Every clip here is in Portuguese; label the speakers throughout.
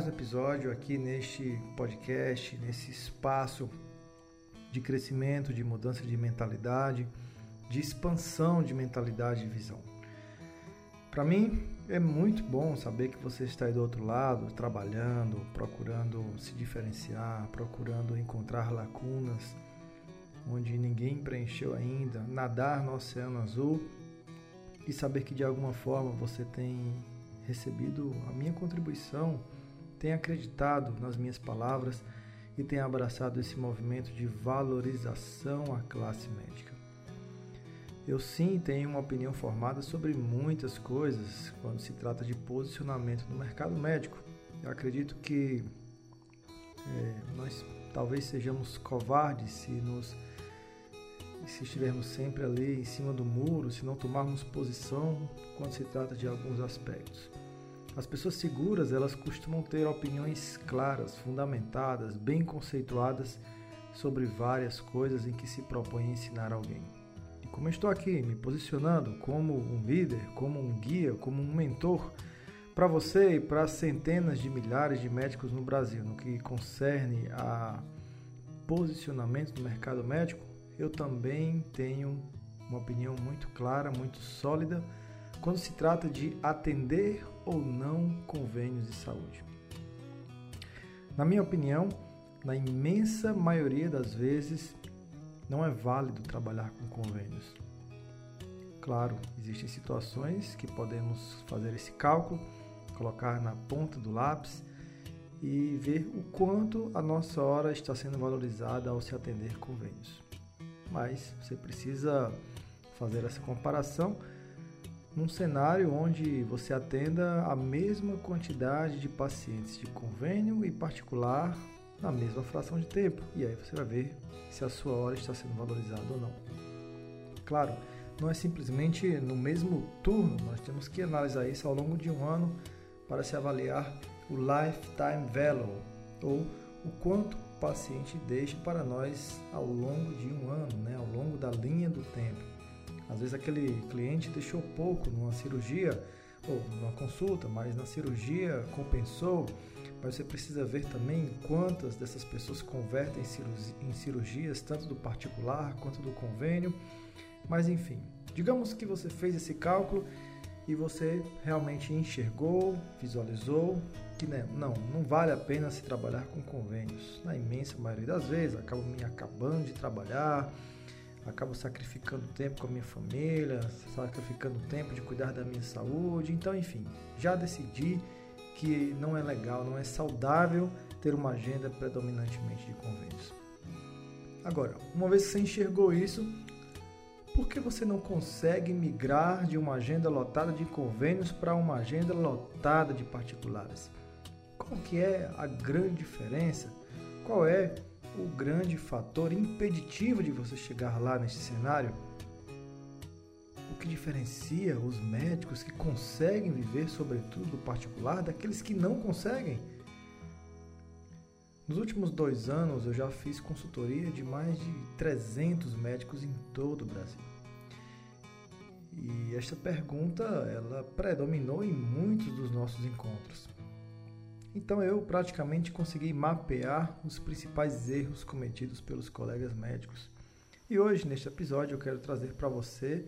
Speaker 1: mais um episódio aqui neste podcast, nesse espaço de crescimento, de mudança de mentalidade, de expansão de mentalidade e visão. Para mim é muito bom saber que você está aí do outro lado, trabalhando, procurando se diferenciar, procurando encontrar lacunas onde ninguém preencheu ainda, nadar no oceano azul e saber que de alguma forma você tem recebido a minha contribuição, tem acreditado nas minhas palavras e tem abraçado esse movimento de valorização à classe médica. Eu sim tenho uma opinião formada sobre muitas coisas quando se trata de posicionamento no mercado médico. Eu acredito que é, nós talvez sejamos covardes se nos se estivermos sempre ali em cima do muro, se não tomarmos posição quando se trata de alguns aspectos. As pessoas seguras, elas costumam ter opiniões claras, fundamentadas, bem conceituadas sobre várias coisas em que se propõe ensinar alguém. E como eu estou aqui me posicionando como um líder, como um guia, como um mentor para você e para centenas de milhares de médicos no Brasil, no que concerne a posicionamento do mercado médico, eu também tenho uma opinião muito clara, muito sólida quando se trata de atender ou não convênios de saúde. Na minha opinião, na imensa maioria das vezes, não é válido trabalhar com convênios. Claro, existem situações que podemos fazer esse cálculo, colocar na ponta do lápis e ver o quanto a nossa hora está sendo valorizada ao se atender convênios mas você precisa fazer essa comparação num cenário onde você atenda a mesma quantidade de pacientes de convênio e particular na mesma fração de tempo. E aí você vai ver se a sua hora está sendo valorizada ou não. Claro, não é simplesmente no mesmo turno, nós temos que analisar isso ao longo de um ano para se avaliar o lifetime value ou o quanto paciente deixa para nós ao longo de um ano, né, ao longo da linha do tempo. Às vezes aquele cliente deixou pouco numa cirurgia ou numa consulta, mas na cirurgia compensou. Mas você precisa ver também quantas dessas pessoas convertem em cirurgias, tanto do particular quanto do convênio. Mas enfim, digamos que você fez esse cálculo e você realmente enxergou, visualizou que né, não, não vale a pena se trabalhar com convênios. Na imensa maioria das vezes, acabo me acabando de trabalhar, acabo sacrificando tempo com a minha família, sacrificando tempo de cuidar da minha saúde. Então, enfim, já decidi que não é legal, não é saudável ter uma agenda predominantemente de convênios. Agora, uma vez que você enxergou isso, por que você não consegue migrar de uma agenda lotada de convênios para uma agenda lotada de particulares? Qual que é a grande diferença? Qual é o grande fator impeditivo de você chegar lá nesse cenário? O que diferencia os médicos que conseguem viver sobretudo do particular daqueles que não conseguem? Nos últimos dois anos eu já fiz consultoria de mais de 300 médicos em todo o Brasil. E esta pergunta ela predominou em muitos dos nossos encontros. Então eu praticamente consegui mapear os principais erros cometidos pelos colegas médicos. E hoje, neste episódio, eu quero trazer para você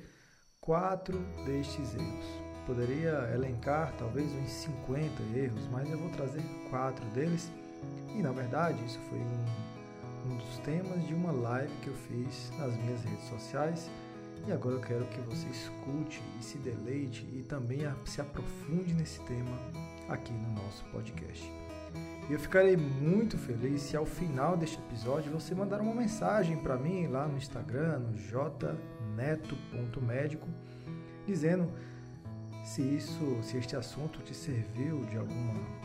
Speaker 1: quatro destes erros. Poderia elencar talvez uns 50 erros, mas eu vou trazer quatro deles. E na verdade, isso foi um, um dos temas de uma live que eu fiz nas minhas redes sociais. E agora eu quero que você escute deleite e também se aprofunde nesse tema aqui no nosso podcast. Eu ficarei muito feliz se ao final deste episódio você mandar uma mensagem para mim lá no Instagram, no jneto.médico, dizendo se isso, se este assunto te serviu de alguma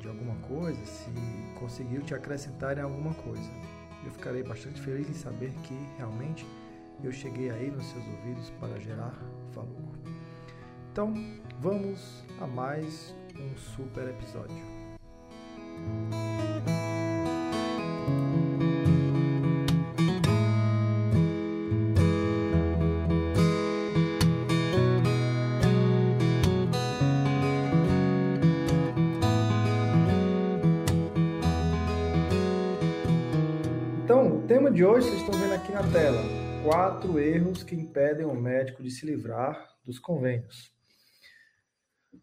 Speaker 1: de alguma coisa, se conseguiu te acrescentar em alguma coisa. Eu ficarei bastante feliz em saber que realmente eu cheguei aí nos seus ouvidos para gerar valor. Então, vamos a mais um super episódio. Então, o tema de hoje vocês estão vendo aqui na tela: quatro erros que impedem o médico de se livrar dos convênios.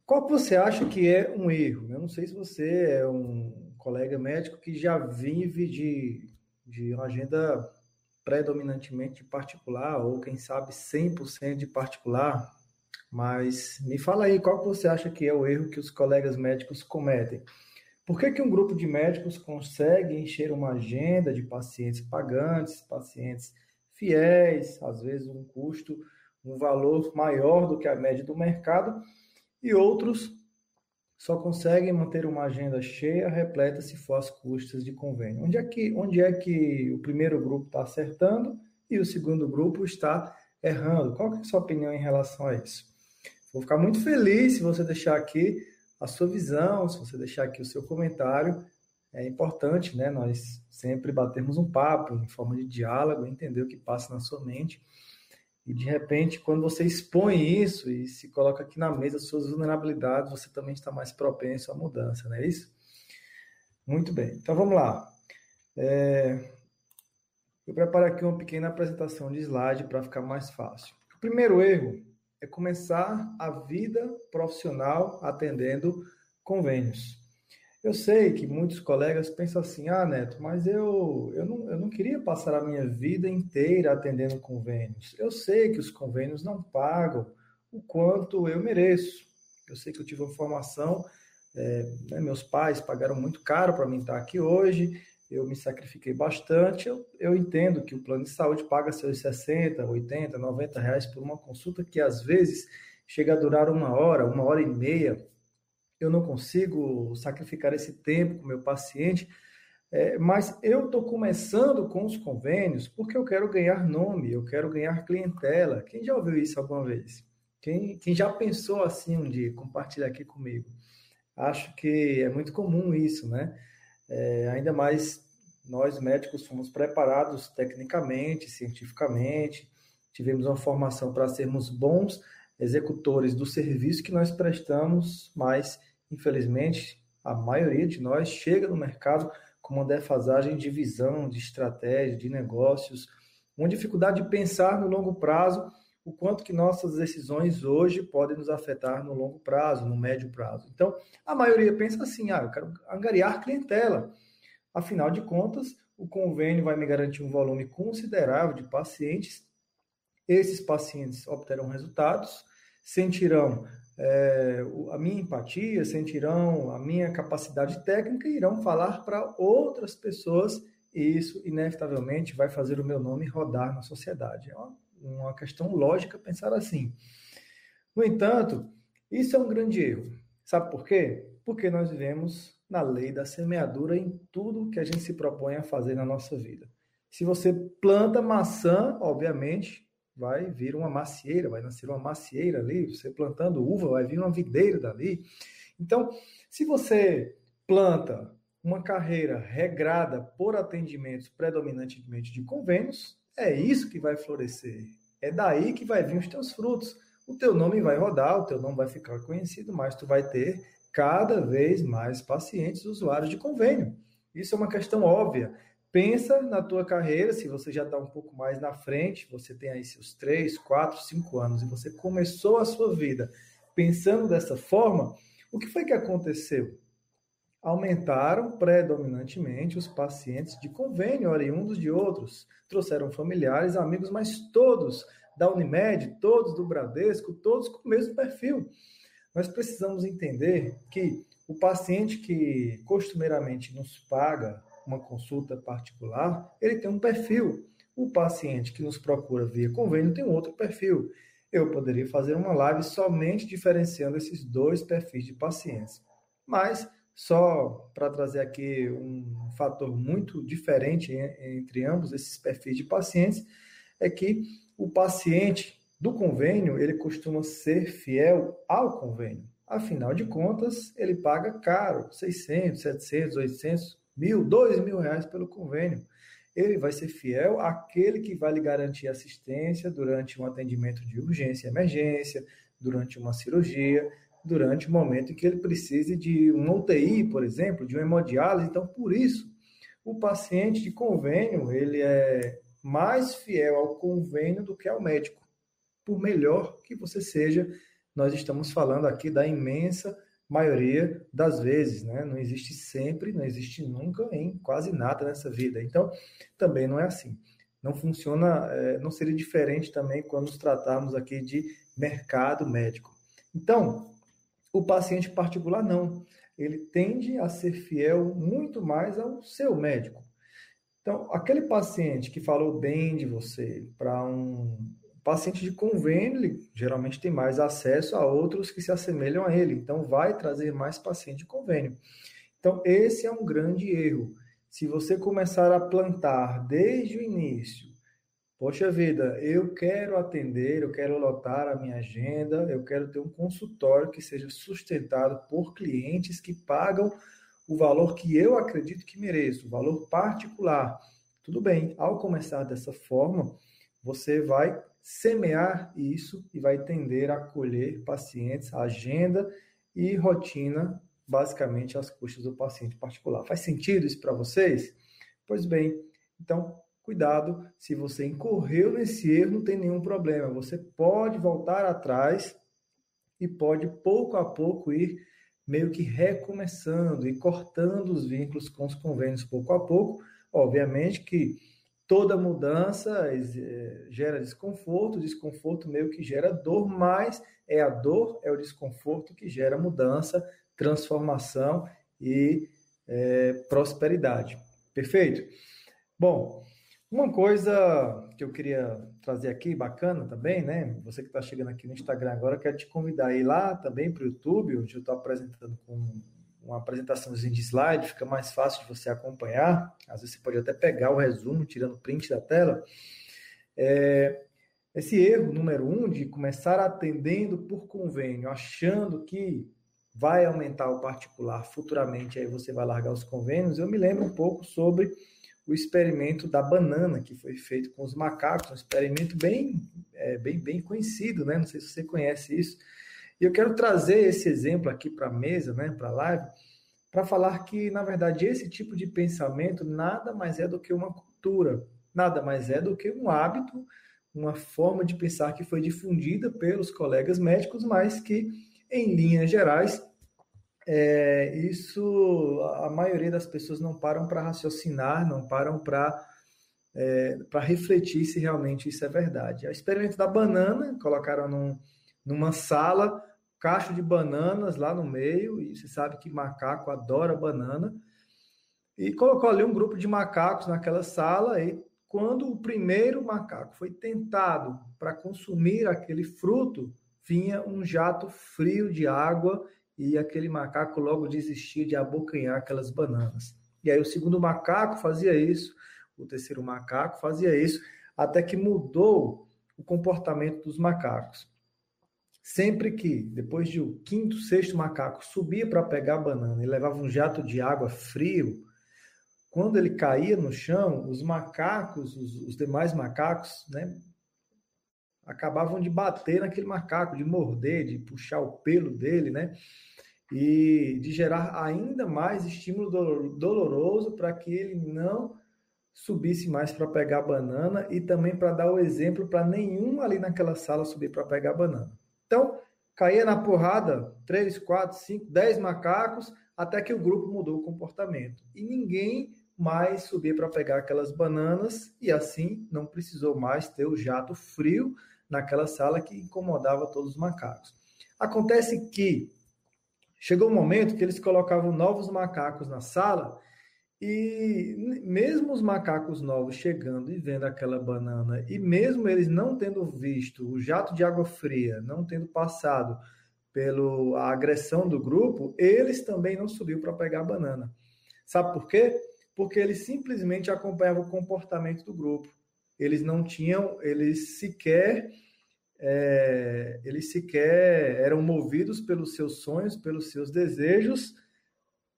Speaker 1: Qual que você acha que é um erro? Eu não sei se você é um colega médico que já vive de, de uma agenda predominantemente particular, ou quem sabe 100% de particular, mas me fala aí, qual que você acha que é o erro que os colegas médicos cometem? Por que, que um grupo de médicos consegue encher uma agenda de pacientes pagantes, pacientes fiéis, às vezes um custo, um valor maior do que a média do mercado, e outros só conseguem manter uma agenda cheia, repleta, se for as custas de convênio. Onde é que, onde é que o primeiro grupo está acertando e o segundo grupo está errando? Qual é a sua opinião em relação a isso? Vou ficar muito feliz se você deixar aqui a sua visão, se você deixar aqui o seu comentário. É importante, né? Nós sempre batermos um papo em forma de diálogo, entender o que passa na sua mente. E de repente, quando você expõe isso e se coloca aqui na mesa suas vulnerabilidades, você também está mais propenso à mudança, não é isso? Muito bem. Então vamos lá. É... Eu preparo aqui uma pequena apresentação de slide para ficar mais fácil. O primeiro erro é começar a vida profissional atendendo convênios. Eu sei que muitos colegas pensam assim, ah, Neto, mas eu, eu, não, eu não queria passar a minha vida inteira atendendo convênios. Eu sei que os convênios não pagam o quanto eu mereço. Eu sei que eu tive uma formação, é, né, meus pais pagaram muito caro para mim estar aqui hoje, eu me sacrifiquei bastante. Eu, eu entendo que o plano de saúde paga seus 60, 80, 90 reais por uma consulta que às vezes chega a durar uma hora, uma hora e meia. Eu não consigo sacrificar esse tempo com meu paciente, é, mas eu estou começando com os convênios porque eu quero ganhar nome, eu quero ganhar clientela. Quem já ouviu isso alguma vez? Quem, quem já pensou assim um dia? Compartilha aqui comigo. Acho que é muito comum isso, né? É, ainda mais nós médicos fomos preparados tecnicamente, cientificamente, tivemos uma formação para sermos bons executores do serviço que nós prestamos, mas infelizmente a maioria de nós chega no mercado com uma defasagem de visão, de estratégia, de negócios, uma dificuldade de pensar no longo prazo, o quanto que nossas decisões hoje podem nos afetar no longo prazo, no médio prazo. Então, a maioria pensa assim: ah, eu quero angariar clientela. Afinal de contas, o convênio vai me garantir um volume considerável de pacientes. Esses pacientes obterão resultados, sentirão é, a minha empatia, sentirão a minha capacidade técnica e irão falar para outras pessoas. E isso, inevitavelmente, vai fazer o meu nome rodar na sociedade. É uma uma questão lógica pensar assim. No entanto, isso é um grande erro. Sabe por quê? Porque nós vivemos na lei da semeadura em tudo que a gente se propõe a fazer na nossa vida. Se você planta maçã, obviamente, vai vir uma macieira, vai nascer uma macieira ali. Você plantando uva, vai vir uma videira dali. Então, se você planta uma carreira regrada por atendimentos predominantemente de convênios, é isso que vai florescer. É daí que vai vir os teus frutos. O teu nome vai rodar, o teu nome vai ficar conhecido, mas tu vai ter cada vez mais pacientes usuários de convênio. Isso é uma questão óbvia. Pensa na tua carreira, se você já está um pouco mais na frente, você tem aí seus 3, 4, 5 anos e você começou a sua vida pensando dessa forma, o que foi que aconteceu? aumentaram predominantemente os pacientes de convênio oriundos de outros. Trouxeram familiares, amigos, mas todos da Unimed, todos do Bradesco, todos com o mesmo perfil. Nós precisamos entender que o paciente que costumeiramente nos paga uma consulta particular, ele tem um perfil. O paciente que nos procura via convênio tem outro perfil. Eu poderia fazer uma live somente diferenciando esses dois perfis de pacientes. Mas só para trazer aqui um fator muito diferente entre ambos esses perfis de pacientes, é que o paciente do convênio, ele costuma ser fiel ao convênio. Afinal de contas, ele paga caro, 600, 700, 800, mil, dois mil reais pelo convênio. Ele vai ser fiel àquele que vai lhe garantir assistência durante um atendimento de urgência emergência, durante uma cirurgia, durante o momento em que ele precise de um UTI, por exemplo, de uma hemodiálise. Então, por isso, o paciente de convênio, ele é mais fiel ao convênio do que ao médico. Por melhor que você seja, nós estamos falando aqui da imensa maioria das vezes, né? Não existe sempre, não existe nunca em quase nada nessa vida. Então, também não é assim. Não funciona, é, não seria diferente também quando nos tratarmos aqui de mercado médico. Então, o paciente particular não. Ele tende a ser fiel muito mais ao seu médico. Então, aquele paciente que falou bem de você para um paciente de convênio, ele geralmente tem mais acesso a outros que se assemelham a ele, então vai trazer mais paciente de convênio. Então, esse é um grande erro. Se você começar a plantar desde o início, poxa vida, eu quero atender, eu quero lotar a minha agenda, eu quero ter um consultório que seja sustentado por clientes que pagam o valor que eu acredito que mereço, o valor particular. Tudo bem, ao começar dessa forma, você vai semear isso e vai tender a colher pacientes, agenda e rotina, basicamente às custas do paciente particular. Faz sentido isso para vocês? Pois bem, então cuidado, se você incorreu nesse erro, não tem nenhum problema. Você pode voltar atrás e pode pouco a pouco ir meio que recomeçando e cortando os vínculos com os convênios pouco a pouco. Obviamente que toda mudança eh, gera desconforto, desconforto meio que gera dor, mas é a dor, é o desconforto que gera mudança, transformação e é, prosperidade. Perfeito? Bom, uma coisa que eu queria trazer aqui, bacana também, né? Você que está chegando aqui no Instagram agora, quero te convidar a ir lá também para o YouTube, onde eu estou apresentando com uma apresentaçãozinha de slide, fica mais fácil de você acompanhar. Às vezes você pode até pegar o resumo, tirando print da tela. É, esse erro número um de começar atendendo por convênio, achando que vai aumentar o particular futuramente, aí você vai largar os convênios. Eu me lembro um pouco sobre o experimento da banana que foi feito com os macacos, um experimento bem, é, bem, bem conhecido, né? Não sei se você conhece isso e eu quero trazer esse exemplo aqui para a mesa, né, para a live, para falar que, na verdade, esse tipo de pensamento nada mais é do que uma cultura, nada mais é do que um hábito, uma forma de pensar que foi difundida pelos colegas médicos, mas que, em linhas gerais, é, isso a maioria das pessoas não param para raciocinar, não param para é, para refletir se realmente isso é verdade. O experimento da banana, colocaram num, numa sala, cacho de bananas lá no meio, e você sabe que macaco adora banana, e colocou ali um grupo de macacos naquela sala, e quando o primeiro macaco foi tentado para consumir aquele fruto, vinha um jato frio de água e aquele macaco logo desistia de abocanhar aquelas bananas. E aí o segundo macaco fazia isso, o terceiro macaco fazia isso, até que mudou o comportamento dos macacos. Sempre que, depois de o quinto, sexto macaco subia para pegar a banana e levava um jato de água frio, quando ele caía no chão, os macacos, os, os demais macacos, né, acabavam de bater naquele macaco, de morder, de puxar o pelo dele, né? E de gerar ainda mais estímulo doloroso para que ele não subisse mais para pegar a banana e também para dar o exemplo para nenhum ali naquela sala subir para pegar a banana. Então, caía na porrada três, quatro, cinco, dez macacos, até que o grupo mudou o comportamento. E ninguém mais subia para pegar aquelas bananas, e assim não precisou mais ter o jato frio naquela sala que incomodava todos os macacos. Acontece que chegou um momento que eles colocavam novos macacos na sala e mesmo os macacos novos chegando e vendo aquela banana, e mesmo eles não tendo visto o jato de água fria, não tendo passado pela agressão do grupo, eles também não subiu para pegar a banana. Sabe por quê? Porque eles simplesmente acompanhavam o comportamento do grupo. Eles não tinham, eles sequer, é, eles sequer eram movidos pelos seus sonhos, pelos seus desejos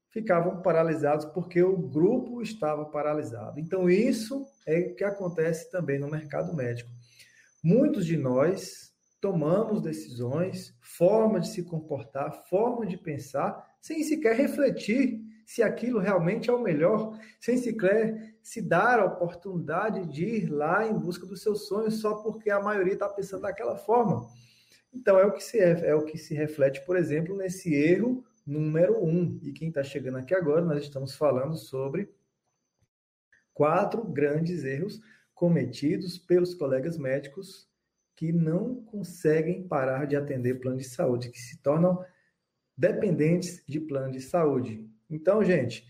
Speaker 1: ficavam paralisados porque o grupo estava paralisado. Então, isso é o que acontece também no mercado médico. Muitos de nós tomamos decisões, forma de se comportar, forma de pensar, sem sequer refletir se aquilo realmente é o melhor, sem sequer se dar a oportunidade de ir lá em busca dos seus sonhos só porque a maioria está pensando daquela forma. Então é o que se é, é o que se reflete, por exemplo, nesse erro número um. E quem está chegando aqui agora, nós estamos falando sobre quatro grandes erros cometidos pelos colegas médicos que não conseguem parar de atender plano de saúde, que se tornam dependentes de plano de saúde. Então, gente,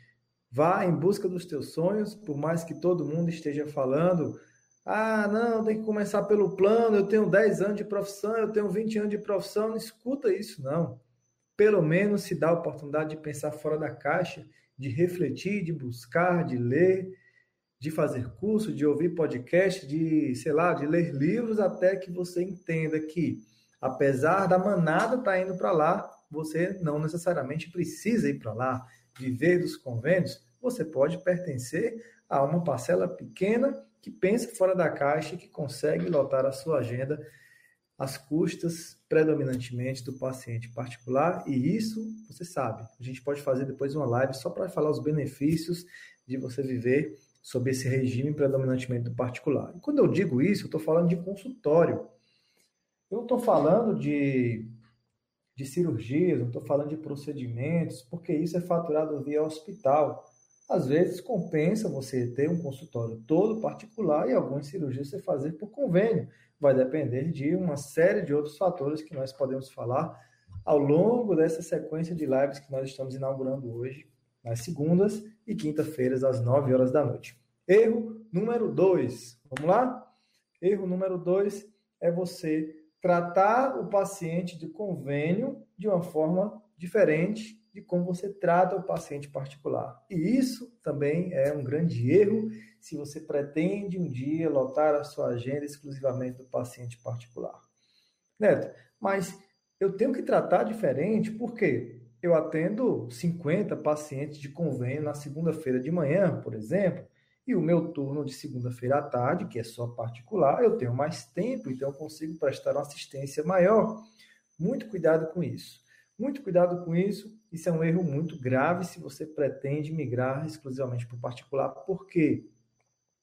Speaker 1: vá em busca dos teus sonhos, por mais que todo mundo esteja falando, ah, não, tem que começar pelo plano, eu tenho 10 anos de profissão, eu tenho 20 anos de profissão, não escuta isso, não. Pelo menos se dá a oportunidade de pensar fora da caixa, de refletir, de buscar, de ler, de fazer curso, de ouvir podcast, de, sei lá, de ler livros, até que você entenda que, apesar da manada estar tá indo para lá, você não necessariamente precisa ir para lá, viver dos convênios, você pode pertencer a uma parcela pequena que pensa fora da caixa e que consegue lotar a sua agenda às custas predominantemente do paciente particular, e isso você sabe. A gente pode fazer depois uma live só para falar os benefícios de você viver sob esse regime predominantemente do particular. E quando eu digo isso, eu estou falando de consultório. Eu estou falando de de cirurgias, não estou falando de procedimentos, porque isso é faturado via hospital. Às vezes compensa você ter um consultório todo particular e algumas cirurgias você fazer por convênio. Vai depender de uma série de outros fatores que nós podemos falar ao longo dessa sequência de lives que nós estamos inaugurando hoje, nas segundas e quinta-feiras, às 9 horas da noite. Erro número 2. Vamos lá? Erro número 2 é você tratar o paciente de convênio de uma forma diferente de como você trata o paciente particular. E isso também é um grande erro se você pretende um dia lotar a sua agenda exclusivamente do paciente particular. Neto, mas eu tenho que tratar diferente porque eu atendo 50 pacientes de convênio na segunda-feira de manhã, por exemplo, e o meu turno de segunda-feira à tarde, que é só particular, eu tenho mais tempo, então eu consigo prestar uma assistência maior. Muito cuidado com isso. Muito cuidado com isso. Isso é um erro muito grave se você pretende migrar exclusivamente para o particular, porque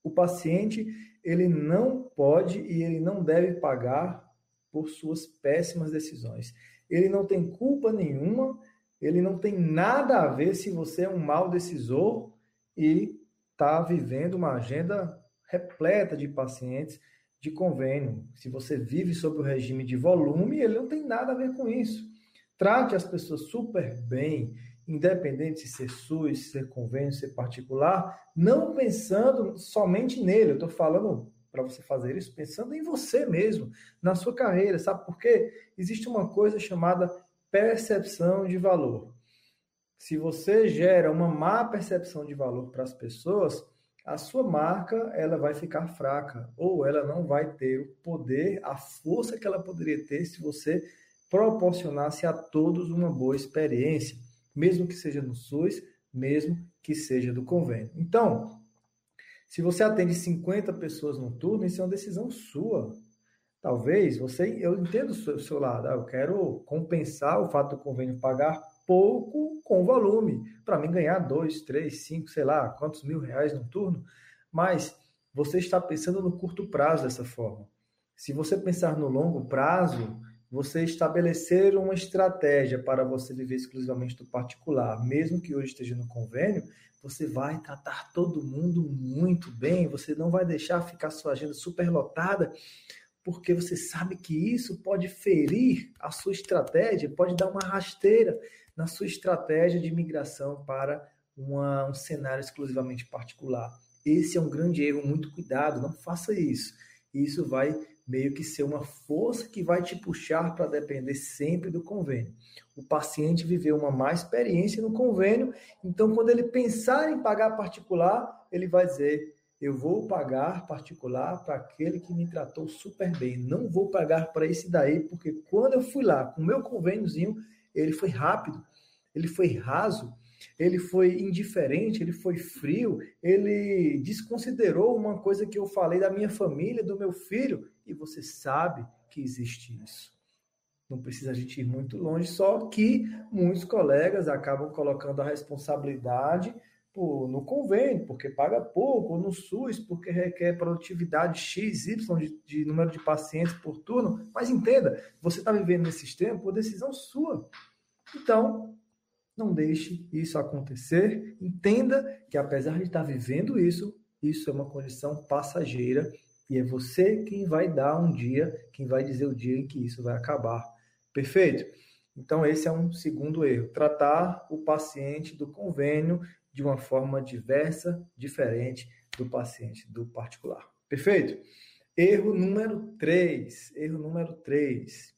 Speaker 1: o paciente ele não pode e ele não deve pagar por suas péssimas decisões. Ele não tem culpa nenhuma, ele não tem nada a ver se você é um mau decisor e está vivendo uma agenda repleta de pacientes de convênio. Se você vive sob o regime de volume, ele não tem nada a ver com isso. Trate as pessoas super bem, independente de ser SUS, ser convênio, ser particular, não pensando somente nele. Eu estou falando para você fazer isso pensando em você mesmo, na sua carreira. Sabe por quê? Existe uma coisa chamada percepção de valor. Se você gera uma má percepção de valor para as pessoas, a sua marca ela vai ficar fraca ou ela não vai ter o poder, a força que ela poderia ter se você proporcionasse a todos uma boa experiência, mesmo que seja no SUS, mesmo que seja do convênio. Então, se você atende 50 pessoas no turno, isso é uma decisão sua. Talvez você, eu entendo o seu, o seu lado, ah, eu quero compensar o fato do convênio pagar pouco com volume, para mim ganhar dois, três, cinco, sei lá, quantos mil reais no turno, mas você está pensando no curto prazo dessa forma. Se você pensar no longo prazo, você estabelecer uma estratégia para você viver exclusivamente do particular, mesmo que hoje esteja no convênio, você vai tratar todo mundo muito bem, você não vai deixar ficar sua agenda super lotada, porque você sabe que isso pode ferir a sua estratégia, pode dar uma rasteira na sua estratégia de migração para uma, um cenário exclusivamente particular. Esse é um grande erro, muito cuidado, não faça isso. Isso vai meio que ser uma força que vai te puxar para depender sempre do convênio. O paciente viveu uma má experiência no convênio, então quando ele pensar em pagar particular, ele vai dizer: eu vou pagar particular para aquele que me tratou super bem, não vou pagar para esse daí, porque quando eu fui lá com o meu convêniozinho, ele foi rápido, ele foi raso, ele foi indiferente, ele foi frio, ele desconsiderou uma coisa que eu falei da minha família, do meu filho, e você sabe que existe isso. não precisa a gente ir muito longe, só que muitos colegas acabam colocando a responsabilidade por, no convênio, porque paga pouco, ou no SUS, porque requer produtividade X, Y de, de número de pacientes por turno. Mas entenda, você está vivendo nesse sistema por decisão sua. Então, não deixe isso acontecer. Entenda que apesar de estar vivendo isso, isso é uma condição passageira e é você quem vai dar um dia, quem vai dizer o dia em que isso vai acabar. Perfeito? Então, esse é um segundo erro. Tratar o paciente do convênio de uma forma diversa, diferente do paciente do particular. Perfeito? Erro número 3. Erro número 3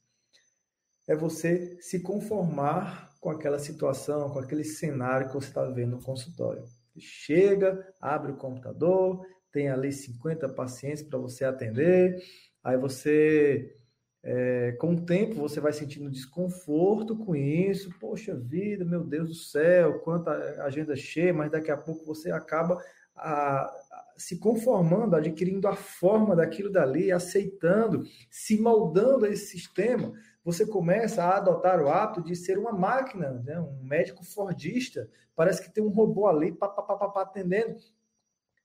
Speaker 1: é você se conformar com aquela situação, com aquele cenário que você está vendo no consultório. Chega, abre o computador, tem ali 50 pacientes para você atender, aí você é, com o tempo você vai sentindo desconforto com isso, poxa vida, meu Deus do céu, quanta agenda cheia, mas daqui a pouco você acaba a, a, se conformando, adquirindo a forma daquilo dali, aceitando, se moldando a esse sistema. Você começa a adotar o hábito de ser uma máquina, né? um médico fordista. Parece que tem um robô ali, pá, pá, pá, pá, atendendo.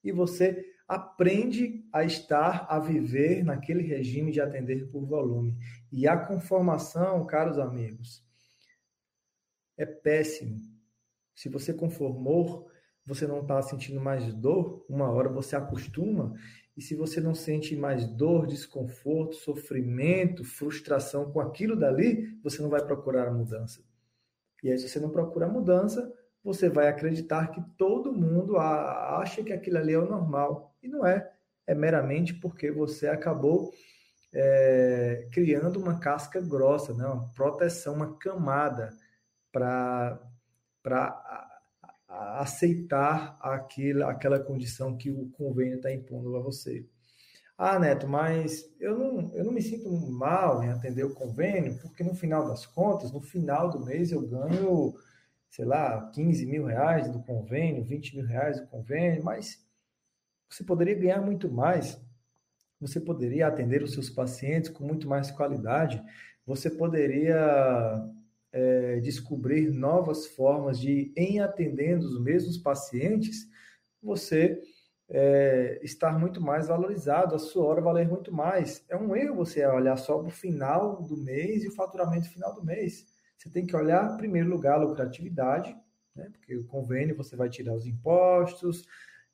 Speaker 1: E você aprende a estar, a viver naquele regime de atender por volume. E a conformação, caros amigos, é péssimo. Se você conformou, você não está sentindo mais dor, uma hora você acostuma. E se você não sente mais dor, desconforto, sofrimento, frustração com aquilo dali, você não vai procurar a mudança. E aí, se você não procura a mudança, você vai acreditar que todo mundo acha que aquilo ali é o normal. E não é. É meramente porque você acabou é, criando uma casca grossa, né? uma proteção, uma camada para aceitar aquilo, aquela condição que o convênio está impondo a você. Ah, Neto, mas eu não, eu não me sinto mal em atender o convênio, porque no final das contas, no final do mês, eu ganho sei lá, 15 mil reais do convênio, 20 mil reais do convênio, mas você poderia ganhar muito mais. Você poderia atender os seus pacientes com muito mais qualidade. Você poderia é, descobrir novas formas de, em atendendo os mesmos pacientes, você é, estar muito mais valorizado, a sua hora valer muito mais. É um erro você olhar só para o final do mês e o faturamento final do mês. Você tem que olhar, em primeiro lugar, a lucratividade, né? porque o convênio você vai tirar os impostos,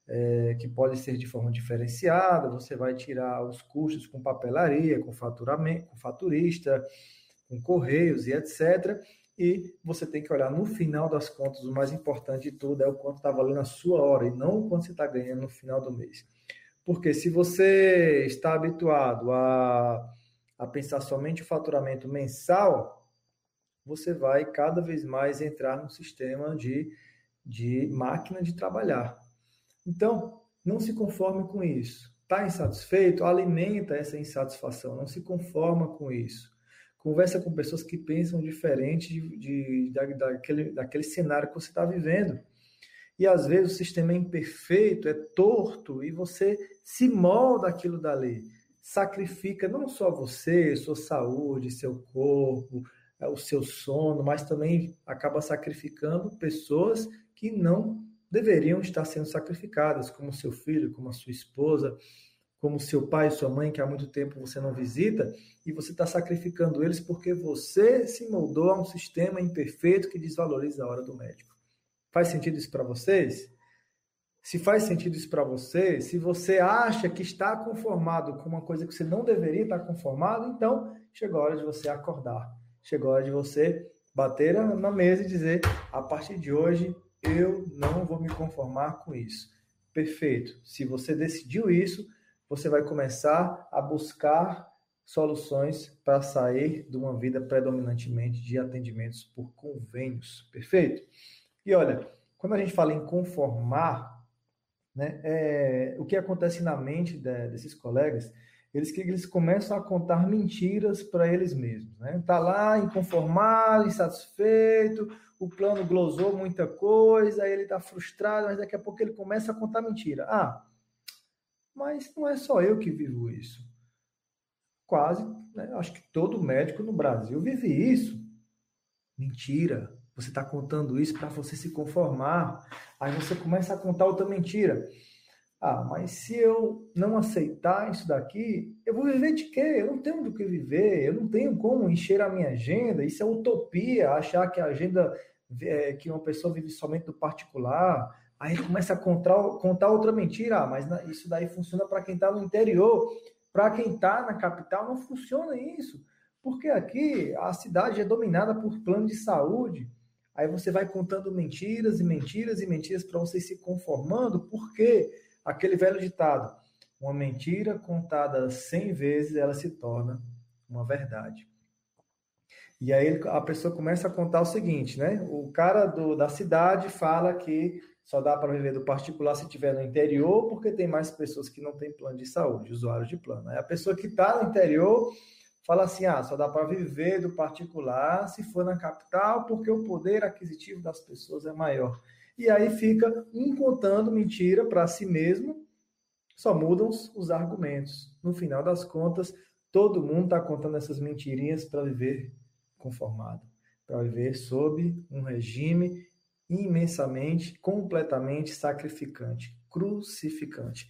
Speaker 1: é, que podem ser de forma diferenciada, você vai tirar os custos com papelaria, com faturamento, com faturista, com correios e etc. E você tem que olhar no final das contas, o mais importante de tudo é o quanto está valendo a sua hora e não o quanto você está ganhando no final do mês. Porque se você está habituado a, a pensar somente o faturamento mensal, você vai cada vez mais entrar no sistema de, de máquina de trabalhar. Então, não se conforme com isso. Está insatisfeito? Alimenta essa insatisfação, não se conforma com isso. Conversa com pessoas que pensam diferente de, de, de daquele, daquele cenário que você está vivendo. E às vezes o sistema é imperfeito, é torto, e você se molda aquilo dali. Sacrifica não só você, sua saúde, seu corpo, é, o seu sono, mas também acaba sacrificando pessoas que não deveriam estar sendo sacrificadas, como seu filho, como a sua esposa, como seu pai e sua mãe, que há muito tempo você não visita, e você está sacrificando eles porque você se moldou a um sistema imperfeito que desvaloriza a hora do médico. Faz sentido isso para vocês? Se faz sentido isso para você, se você acha que está conformado com uma coisa que você não deveria estar conformado, então chegou a hora de você acordar chegou a hora de você bater na mesa e dizer: a partir de hoje eu não vou me conformar com isso. Perfeito. Se você decidiu isso, você vai começar a buscar soluções para sair de uma vida predominantemente de atendimentos por convênios. Perfeito? E olha, quando a gente fala em conformar, né, é, o que acontece na mente de, desses colegas eles que eles começam a contar mentiras para eles mesmos, né? Tá lá inconformado, insatisfeito, o plano glosou muita coisa, ele está frustrado, mas daqui a pouco ele começa a contar mentira. Ah, mas não é só eu que vivo isso. quase, né, acho que todo médico no Brasil vive isso. Mentira. Você está contando isso para você se conformar. Aí você começa a contar outra mentira. Ah, mas se eu não aceitar isso daqui, eu vou viver de quê? Eu não tenho do que viver, eu não tenho como encher a minha agenda. Isso é utopia, achar que a agenda é, que uma pessoa vive somente do particular. Aí começa a contar, contar outra mentira. Ah, mas isso daí funciona para quem está no interior. Para quem está na capital, não funciona isso. Porque aqui a cidade é dominada por plano de saúde. Aí você vai contando mentiras e mentiras e mentiras para você se conformando, porque aquele velho ditado, uma mentira contada 100 vezes, ela se torna uma verdade. E aí a pessoa começa a contar o seguinte, né? O cara do, da cidade fala que só dá para viver do particular se tiver no interior, porque tem mais pessoas que não têm plano de saúde, usuários de plano. Aí a pessoa que está no interior fala assim: ah, só dá para viver do particular se for na capital, porque o poder aquisitivo das pessoas é maior. E aí fica um contando mentira para si mesmo, só mudam os argumentos. No final das contas, todo mundo está contando essas mentirinhas para viver conformado, para viver sob um regime imensamente, completamente sacrificante, crucificante.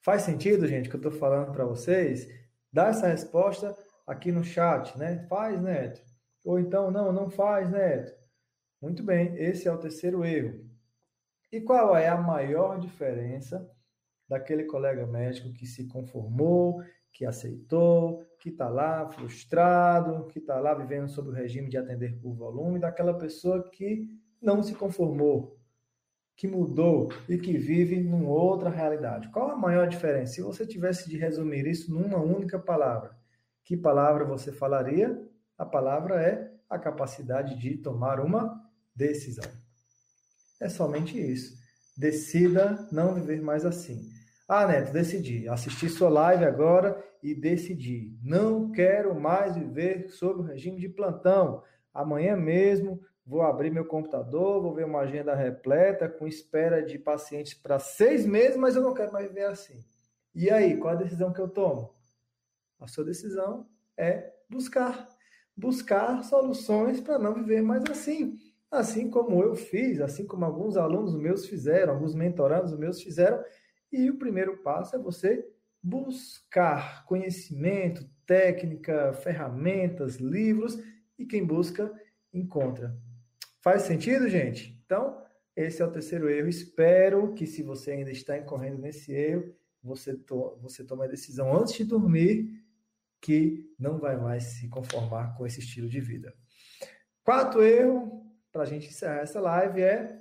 Speaker 1: Faz sentido, gente, que eu estou falando para vocês? Dá essa resposta aqui no chat, né? Faz, Neto. Ou então, não, não faz, Neto. Muito bem, esse é o terceiro erro. E qual é a maior diferença daquele colega médico que se conformou, que aceitou, que está lá frustrado, que está lá vivendo sob o regime de atender por volume, daquela pessoa que não se conformou, que mudou e que vive numa outra realidade. Qual a maior diferença? Se você tivesse de resumir isso numa única palavra, que palavra você falaria? A palavra é a capacidade de tomar uma decisão. É somente isso. Decida não viver mais assim. Ah, Neto, decidi. Assisti sua live agora e decidi. Não quero mais viver sob o regime de plantão. Amanhã mesmo vou abrir meu computador, vou ver uma agenda repleta com espera de pacientes para seis meses, mas eu não quero mais viver assim. E aí, qual a decisão que eu tomo? A sua decisão é buscar. Buscar soluções para não viver mais assim. Assim como eu fiz, assim como alguns alunos meus fizeram, alguns mentorandos meus fizeram, e o primeiro passo é você buscar conhecimento, técnica, ferramentas, livros, e quem busca, encontra. Faz sentido, gente? Então, esse é o terceiro erro. Espero que, se você ainda está incorrendo nesse erro, você, to você tome a decisão antes de dormir que não vai mais se conformar com esse estilo de vida. Quarto erro, para a gente encerrar essa live, é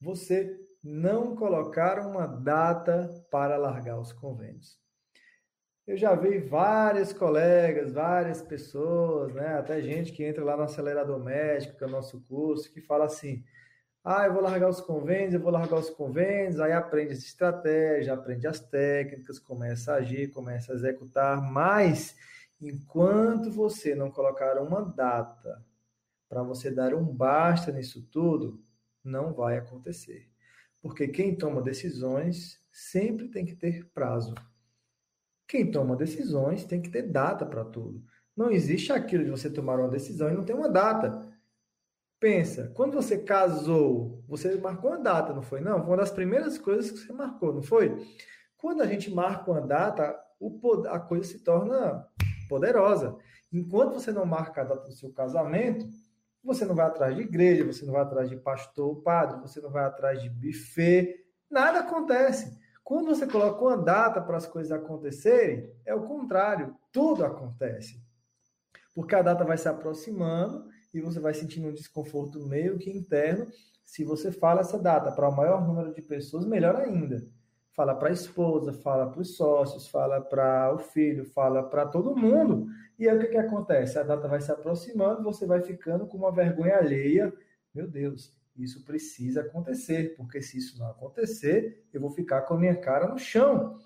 Speaker 1: você não colocaram uma data para largar os convênios. Eu já vi vários colegas, várias pessoas, né, até gente que entra lá no acelerador médico, que é o nosso curso, que fala assim: ah, eu vou largar os convênios, eu vou largar os convênios, aí aprende essa estratégia, aprende as técnicas, começa a agir, começa a executar, mas enquanto você não colocar uma data para você dar um basta nisso tudo, não vai acontecer. Porque quem toma decisões sempre tem que ter prazo. Quem toma decisões tem que ter data para tudo. Não existe aquilo de você tomar uma decisão e não ter uma data. Pensa, quando você casou, você marcou uma data, não foi? Não, foi uma das primeiras coisas que você marcou, não foi? Quando a gente marca uma data, a coisa se torna poderosa. Enquanto você não marca a data do seu casamento, você não vai atrás de igreja, você não vai atrás de pastor ou padre, você não vai atrás de buffet, nada acontece. Quando você coloca uma data para as coisas acontecerem, é o contrário, tudo acontece. Porque a data vai se aproximando e você vai sentindo um desconforto meio que interno. Se você fala essa data para o maior número de pessoas, melhor ainda. Fala para a esposa, fala para os sócios, fala para o filho, fala para todo mundo. E aí o que, que acontece? A data vai se aproximando, você vai ficando com uma vergonha alheia. Meu Deus, isso precisa acontecer, porque se isso não acontecer, eu vou ficar com a minha cara no chão.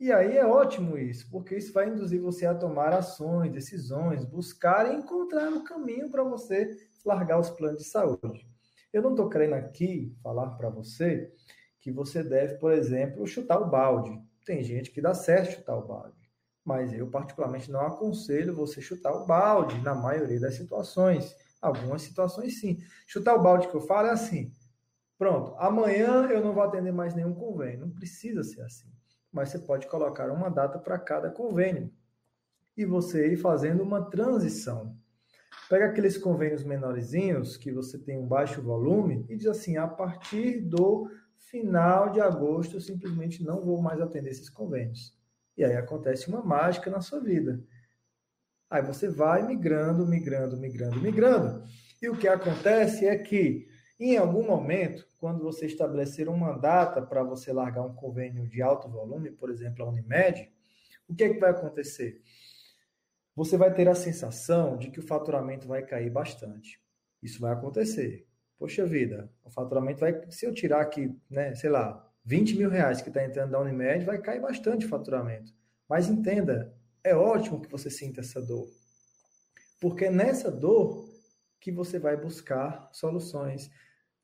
Speaker 1: E aí é ótimo isso, porque isso vai induzir você a tomar ações, decisões, buscar e encontrar o caminho para você largar os planos de saúde. Eu não estou querendo aqui falar para você que você deve, por exemplo, chutar o balde. Tem gente que dá certo chutar o balde. mas eu particularmente não aconselho você chutar o balde na maioria das situações. Algumas situações sim. Chutar o balde que eu falo é assim: pronto, amanhã eu não vou atender mais nenhum convênio. Não precisa ser assim. Mas você pode colocar uma data para cada convênio e você ir fazendo uma transição. Pega aqueles convênios menorzinhos que você tem um baixo volume e diz assim: a partir do final de agosto eu simplesmente não vou mais atender esses convênios. E aí acontece uma mágica na sua vida. Aí você vai migrando, migrando, migrando, migrando. E o que acontece é que, em algum momento, quando você estabelecer uma data para você largar um convênio de alto volume, por exemplo, a Unimed, o que, é que vai acontecer? Você vai ter a sensação de que o faturamento vai cair bastante. Isso vai acontecer. Poxa vida, o faturamento vai. Se eu tirar aqui, né, sei lá, 20 mil reais que está entrando da Unimed, vai cair bastante o faturamento. Mas entenda, é ótimo que você sinta essa dor. Porque é nessa dor que você vai buscar soluções.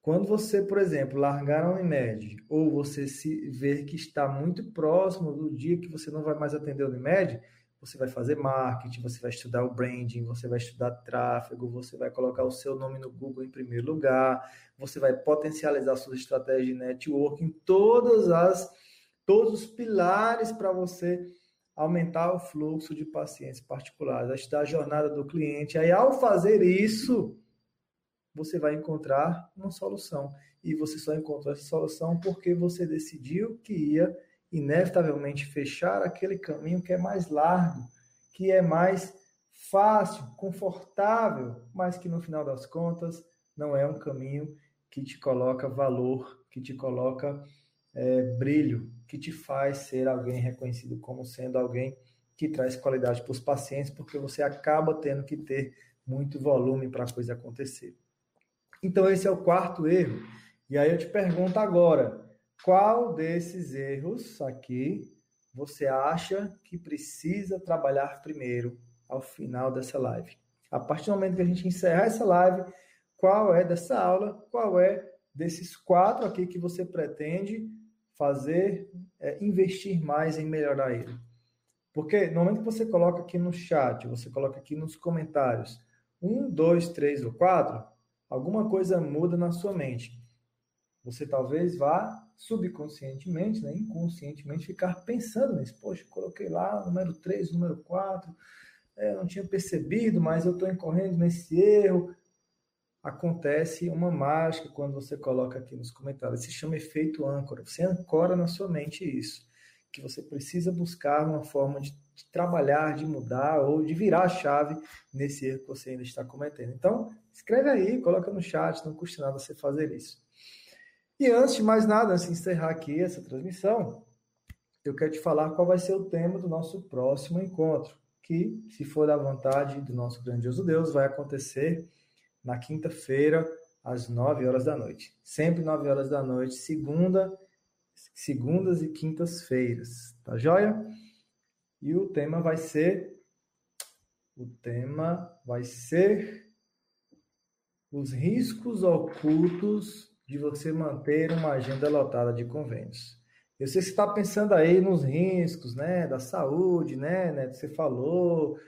Speaker 1: Quando você, por exemplo, largar a Unimed, ou você se ver que está muito próximo do dia que você não vai mais atender a Unimed, você vai fazer marketing, você vai estudar o branding, você vai estudar tráfego, você vai colocar o seu nome no Google em primeiro lugar, você vai potencializar suas estratégias de networking, todas as todos os pilares para você aumentar o fluxo de pacientes particulares, estudar a jornada do cliente. Aí, ao fazer isso, você vai encontrar uma solução. E você só encontrou essa solução porque você decidiu que ia inevitavelmente fechar aquele caminho que é mais largo, que é mais fácil, confortável, mas que no final das contas não é um caminho que te coloca valor, que te coloca é, brilho, que te faz ser alguém reconhecido como sendo alguém que traz qualidade para os pacientes, porque você acaba tendo que ter muito volume para a coisa acontecer. Então, esse é o quarto erro. E aí eu te pergunto agora: qual desses erros aqui você acha que precisa trabalhar primeiro ao final dessa live? A partir do momento que a gente encerrar essa live, qual é dessa aula, qual é desses quatro aqui que você pretende fazer, é, investir mais em melhorar ele? Porque no momento que você coloca aqui no chat, você coloca aqui nos comentários, um, dois, três ou quatro, alguma coisa muda na sua mente. Você talvez vá subconscientemente, né, inconscientemente, ficar pensando nisso. Poxa, coloquei lá número 3, número 4, é, não tinha percebido, mas eu estou incorrendo nesse erro. Acontece uma mágica quando você coloca aqui nos comentários. Se chama efeito âncora. Você ancora na sua mente isso. Que você precisa buscar uma forma de, de trabalhar, de mudar ou de virar a chave nesse erro que você ainda está cometendo. Então, escreve aí, coloca no chat, não custa nada você fazer isso. E antes de mais nada, antes de encerrar aqui essa transmissão, eu quero te falar qual vai ser o tema do nosso próximo encontro, que, se for da vontade do nosso grandioso Deus, vai acontecer na quinta-feira, às 9 horas da noite. Sempre 9 horas da noite, segunda, segundas e quintas-feiras, tá joia? E o tema vai ser o tema vai ser os riscos ocultos de você manter uma agenda lotada de convênios. Eu sei que você está pensando aí nos riscos, né, da saúde, né, né você falou,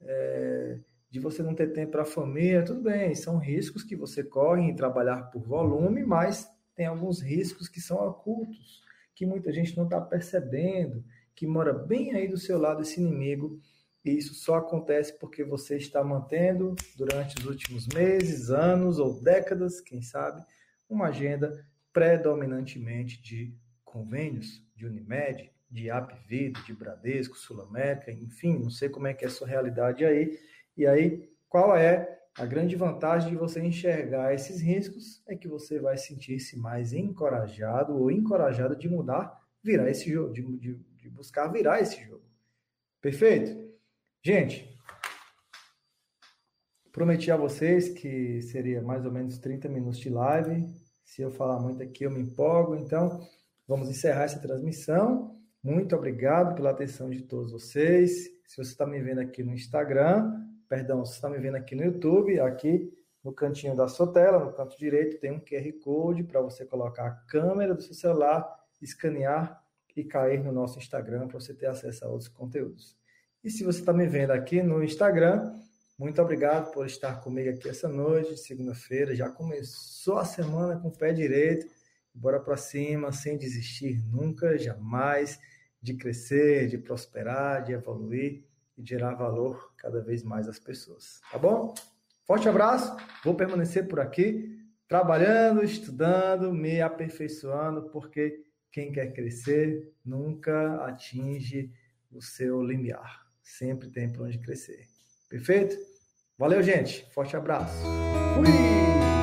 Speaker 1: é, de você não ter tempo para a família, tudo bem, são riscos que você corre em trabalhar por volume, mas tem alguns riscos que são ocultos, que muita gente não está percebendo, que mora bem aí do seu lado esse inimigo, e isso só acontece porque você está mantendo durante os últimos meses, anos ou décadas, quem sabe, uma agenda predominantemente de convênios, de Unimed, de Apvida, de Bradesco, Sul América, enfim, não sei como é que é a sua realidade aí. E aí, qual é a grande vantagem de você enxergar esses riscos? É que você vai sentir-se mais encorajado ou encorajado de mudar, virar esse jogo, de, de, de buscar virar esse jogo. Perfeito? Gente, prometi a vocês que seria mais ou menos 30 minutos de live. Se eu falar muito aqui, eu me empolgo. Então, vamos encerrar essa transmissão. Muito obrigado pela atenção de todos vocês. Se você está me vendo aqui no Instagram, perdão, se está me vendo aqui no YouTube, aqui no cantinho da sua tela, no canto direito, tem um QR Code para você colocar a câmera do seu celular, escanear e cair no nosso Instagram para você ter acesso a outros conteúdos. E se você está me vendo aqui no Instagram, muito obrigado por estar comigo aqui essa noite, segunda-feira. Já começou a semana com o pé direito. Bora para cima, sem desistir nunca, jamais, de crescer, de prosperar, de evoluir e gerar valor cada vez mais às pessoas. Tá bom? Forte abraço. Vou permanecer por aqui, trabalhando, estudando, me aperfeiçoando, porque quem quer crescer nunca atinge o seu limiar sempre tem para onde crescer. Perfeito? Valeu, gente. Forte abraço. Fui!